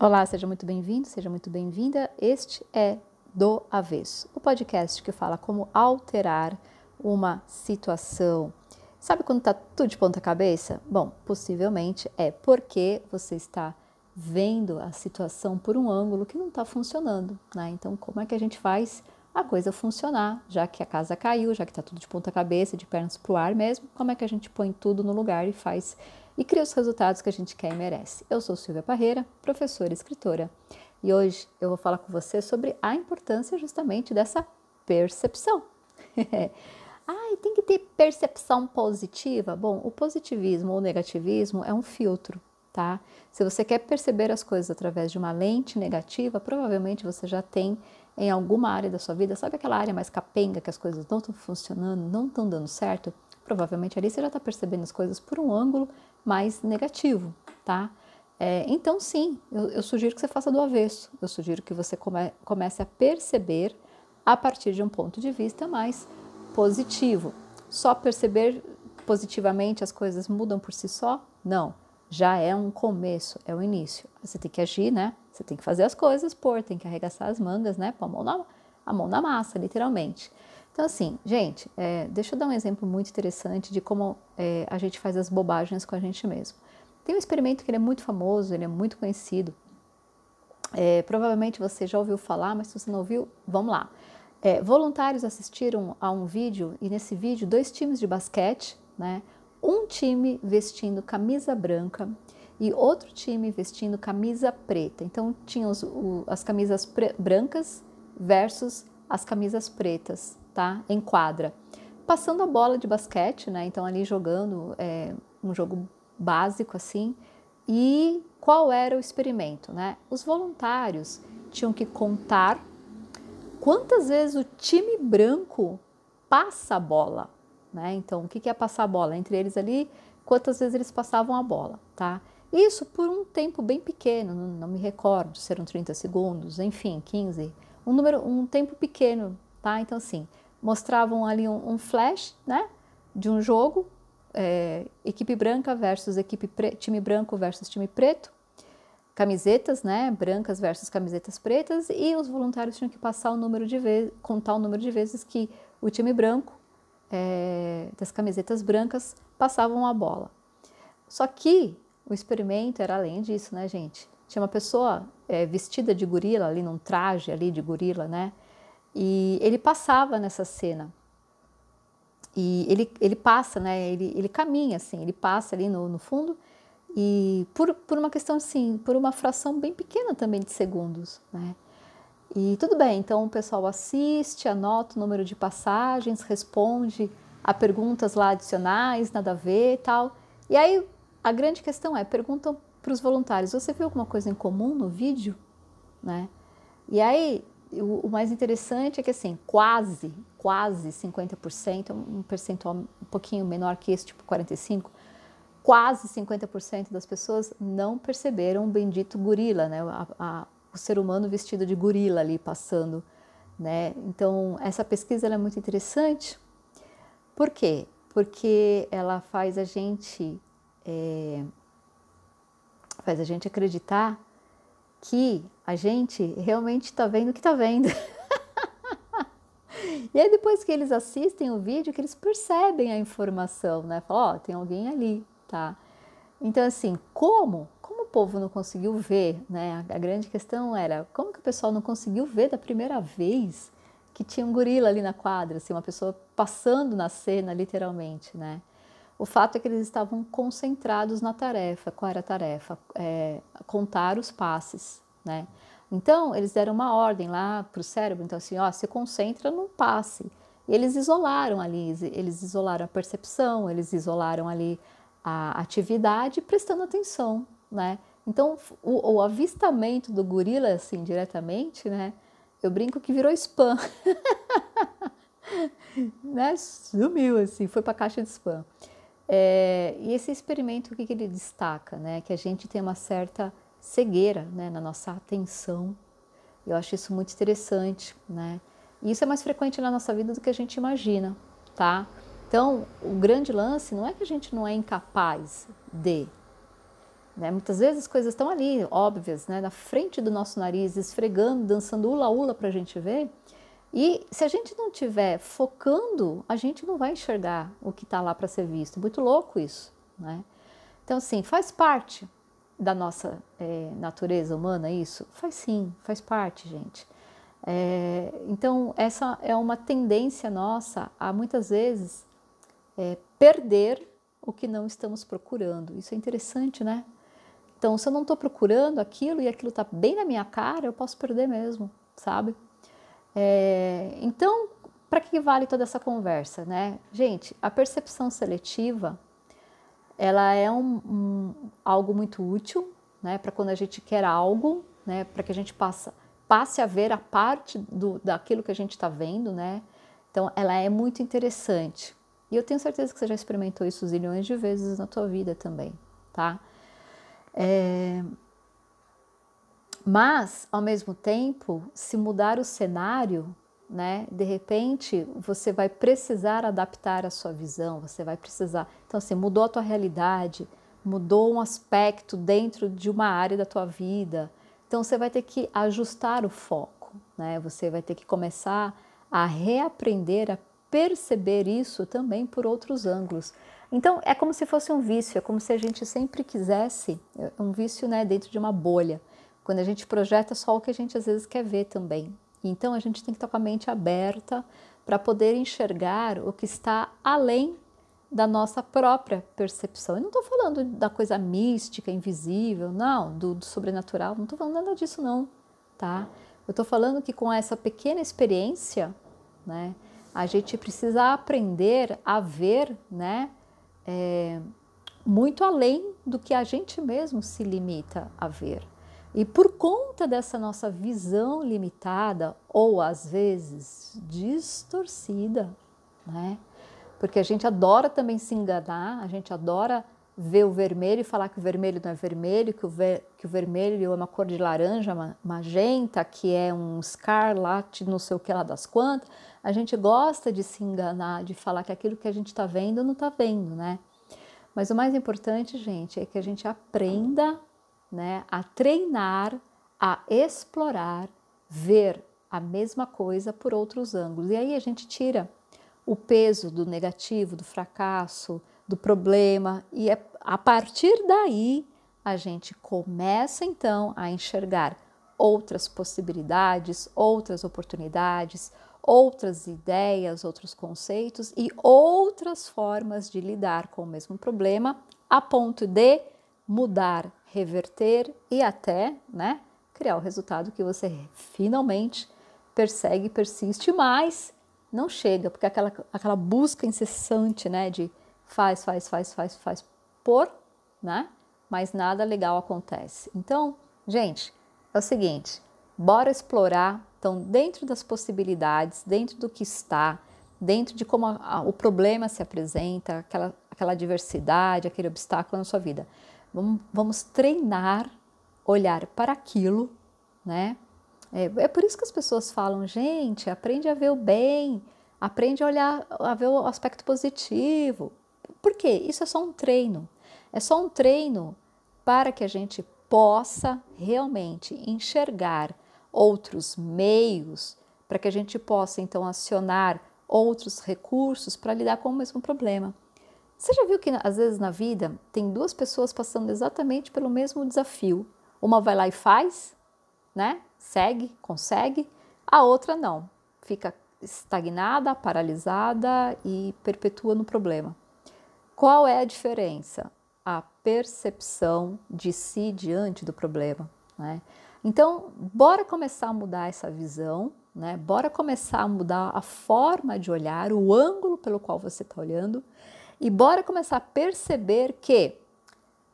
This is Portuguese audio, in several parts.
Olá, seja muito bem-vindo, seja muito bem-vinda. Este é Do Avesso, o podcast que fala como alterar uma situação. Sabe quando está tudo de ponta cabeça? Bom, possivelmente é porque você está vendo a situação por um ângulo que não está funcionando, né? Então, como é que a gente faz a coisa funcionar, já que a casa caiu, já que está tudo de ponta cabeça, de pernas para o ar mesmo? Como é que a gente põe tudo no lugar e faz e cria os resultados que a gente quer e merece. Eu sou Silvia Parreira, professora e escritora, e hoje eu vou falar com você sobre a importância justamente dessa percepção. Ai, tem que ter percepção positiva? Bom, o positivismo ou negativismo é um filtro, tá? Se você quer perceber as coisas através de uma lente negativa, provavelmente você já tem em alguma área da sua vida, sabe aquela área mais capenga que as coisas não estão funcionando, não estão dando certo? Provavelmente ali você já está percebendo as coisas por um ângulo mais negativo, tá? É, então, sim, eu, eu, sugiro que você faça do avesso. Eu sugiro que você come, comece a perceber a partir de um ponto de vista mais positivo. Só perceber positivamente as coisas mudam por si só? Não. Já é um começo, é o início. Você tem que agir, né? Você tem que fazer as coisas, pôr, tem que arregaçar as mangas, né? Pôr a mão na, a mão na massa, literalmente. Então, assim, gente, é, deixa eu dar um exemplo muito interessante de como é, a gente faz as bobagens com a gente mesmo. Tem um experimento que ele é muito famoso, ele é muito conhecido. É, provavelmente você já ouviu falar, mas se você não ouviu, vamos lá. É, voluntários assistiram a um vídeo e nesse vídeo dois times de basquete, né? Um time vestindo camisa branca e outro time vestindo camisa preta. Então tinham as camisas brancas versus as camisas pretas tá? Em quadra. Passando a bola de basquete, né? Então ali jogando é, um jogo básico assim. E qual era o experimento, né? Os voluntários tinham que contar quantas vezes o time branco passa a bola, né? Então, o que é passar a bola? Entre eles ali, quantas vezes eles passavam a bola, tá? Isso por um tempo bem pequeno, não, me recordo se eram 30 segundos, enfim, 15, um número, um tempo pequeno, tá? Então, assim, mostravam ali um, um flash, né, de um jogo, é, equipe branca versus equipe time branco versus time preto, camisetas, né, brancas versus camisetas pretas, e os voluntários tinham que passar o número de vezes, contar o número de vezes que o time branco é, das camisetas brancas passavam a bola. Só que o experimento era além disso, né, gente? Tinha uma pessoa é, vestida de gorila ali, num traje ali de gorila, né? E ele passava nessa cena. E ele, ele passa, né? Ele, ele caminha assim, ele passa ali no, no fundo e por, por uma questão assim, por uma fração bem pequena também de segundos, né? E tudo bem, então o pessoal assiste, anota o número de passagens, responde a perguntas lá adicionais, nada a ver e tal. E aí a grande questão é, perguntam para os voluntários, você viu alguma coisa em comum no vídeo? Né? E aí o, mais interessante é que assim, quase, quase 50%, um percentual um pouquinho menor que esse, tipo 45%, quase 50% das pessoas não perceberam o bendito gorila, né? A, a, o ser humano vestido de gorila ali passando. Né? Então, essa pesquisa é muito interessante. Por quê? Porque ela faz a gente é, faz a gente acreditar que a gente realmente está vendo o que está vendo. e aí depois que eles assistem o vídeo, que eles percebem a informação, né? Falam, ó, oh, tem alguém ali, tá? Então assim, como? Como o povo não conseguiu ver, né? A grande questão era, como que o pessoal não conseguiu ver da primeira vez que tinha um gorila ali na quadra, assim, uma pessoa passando na cena, literalmente, né? O fato é que eles estavam concentrados na tarefa. Qual era a tarefa? É, contar os passes, né? Então, eles deram uma ordem lá para o cérebro, então assim, ó, se concentra no passe. E eles isolaram ali, eles isolaram a percepção, eles isolaram ali a atividade, prestando atenção, né? Então, o, o avistamento do gorila, assim, diretamente, né? Eu brinco que virou spam. né? Sumiu, assim, foi para a caixa de spam. É, e esse experimento, o que, que ele destaca? Né? Que a gente tem uma certa cegueira né, na nossa atenção. Eu acho isso muito interessante, né? E isso é mais frequente na nossa vida do que a gente imagina, tá? Então, o grande lance não é que a gente não é incapaz de, Né? Muitas vezes as coisas estão ali, óbvias, né? na frente do nosso nariz, esfregando, dançando ula-ula para a gente ver. E se a gente não estiver focando, a gente não vai enxergar o que está lá para ser visto. Muito louco isso. Né? Então, assim, faz parte da nossa é, natureza humana isso? Faz sim, faz parte, gente. É, então, essa é uma tendência nossa a muitas vezes é, perder o que não estamos procurando. Isso é interessante, né? Então, se eu não estou procurando aquilo e aquilo está bem na minha cara, eu posso perder mesmo, sabe? É, então, para que vale toda essa conversa, né? Gente, a percepção seletiva, ela é um, um algo muito útil, né? Para quando a gente quer algo, né? Para que a gente passa, passe a ver a parte do, daquilo que a gente está vendo, né? Então, ela é muito interessante. E eu tenho certeza que você já experimentou isso zilhões de vezes na tua vida também, tá? É... Mas, ao mesmo tempo, se mudar o cenário, né, de repente você vai precisar adaptar a sua visão, você vai precisar. Então, assim, mudou a tua realidade, mudou um aspecto dentro de uma área da tua vida. Então, você vai ter que ajustar o foco, né? Você vai ter que começar a reaprender a perceber isso também por outros ângulos. Então é como se fosse um vício, é como se a gente sempre quisesse é, um vício né, dentro de uma bolha, quando a gente projeta só o que a gente às vezes quer ver também. Então a gente tem que estar com a mente aberta para poder enxergar o que está além da nossa própria percepção. Eu não estou falando da coisa mística, invisível, não, do, do sobrenatural, não estou falando nada disso não, tá? Eu estou falando que com essa pequena experiência, né, a gente precisa aprender a ver, né, é, muito além do que a gente mesmo se limita a ver. E por conta dessa nossa visão limitada, ou às vezes distorcida, né? Porque a gente adora também se enganar, a gente adora ver o vermelho e falar que o vermelho não é vermelho, que o, ver, que o vermelho é uma cor de laranja, magenta, que é um escarlate, não sei o que lá das quantas. A gente gosta de se enganar, de falar que aquilo que a gente está vendo não está vendo, né? Mas o mais importante, gente, é que a gente aprenda né, a treinar, a explorar, ver a mesma coisa por outros ângulos. E aí a gente tira o peso do negativo, do fracasso, do problema, e é, a partir daí a gente começa então a enxergar outras possibilidades, outras oportunidades, outras ideias, outros conceitos e outras formas de lidar com o mesmo problema, a ponto de mudar, reverter e até, né, criar o resultado que você finalmente persegue, persiste, mas não chega, porque aquela, aquela busca incessante, né, de faz, faz, faz, faz, faz por, né, mas nada legal acontece. Então, gente, é o seguinte, bora explorar então, dentro das possibilidades, dentro do que está, dentro de como a, a, o problema se apresenta, aquela, aquela diversidade, aquele obstáculo na sua vida, vamos, vamos treinar, olhar para aquilo, né? É, é, por isso que as pessoas falam, gente, aprende a ver o bem, aprende a olhar, a ver o aspecto positivo. Por quê? Isso é só um treino. É só um treino para que a gente possa realmente enxergar outros meios para que a gente possa então acionar outros recursos para lidar com o mesmo problema. Você já viu que às vezes na vida tem duas pessoas passando exatamente pelo mesmo desafio. Uma vai lá e faz, né? Segue, consegue, a outra não. Fica estagnada, paralisada e perpetua no problema. Qual é a diferença? A percepção de si diante do problema. Né? Então, bora começar a mudar essa visão, né? Bora começar a mudar a forma de olhar, o ângulo pelo qual você está olhando, e bora começar a perceber que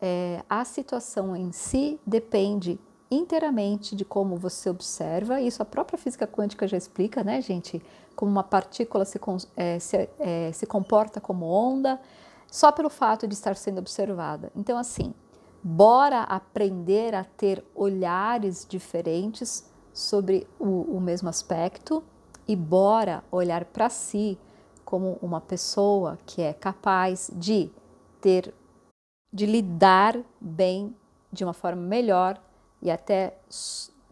é, a situação em si depende inteiramente de como você observa. Isso a própria física quântica já explica, né, gente? Como uma partícula se, é, se, é, se comporta como onda só pelo fato de estar sendo observada. Então, assim, Bora aprender a ter olhares diferentes sobre o, o mesmo aspecto e bora olhar para si como uma pessoa que é capaz de ter, de lidar bem de uma forma melhor e até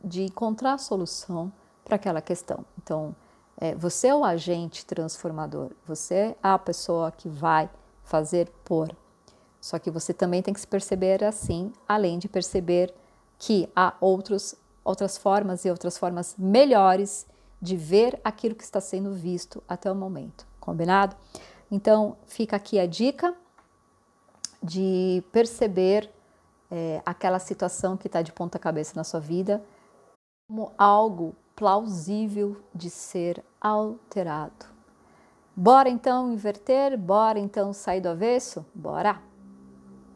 de encontrar solução para aquela questão. Então, é, você é o agente transformador, você é a pessoa que vai fazer por. Só que você também tem que se perceber assim, além de perceber que há outros, outras formas e outras formas melhores de ver aquilo que está sendo visto até o momento. Combinado? Então, fica aqui a dica de perceber é, aquela situação que está de ponta cabeça na sua vida como algo plausível de ser alterado. Bora então inverter? Bora então sair do avesso? Bora!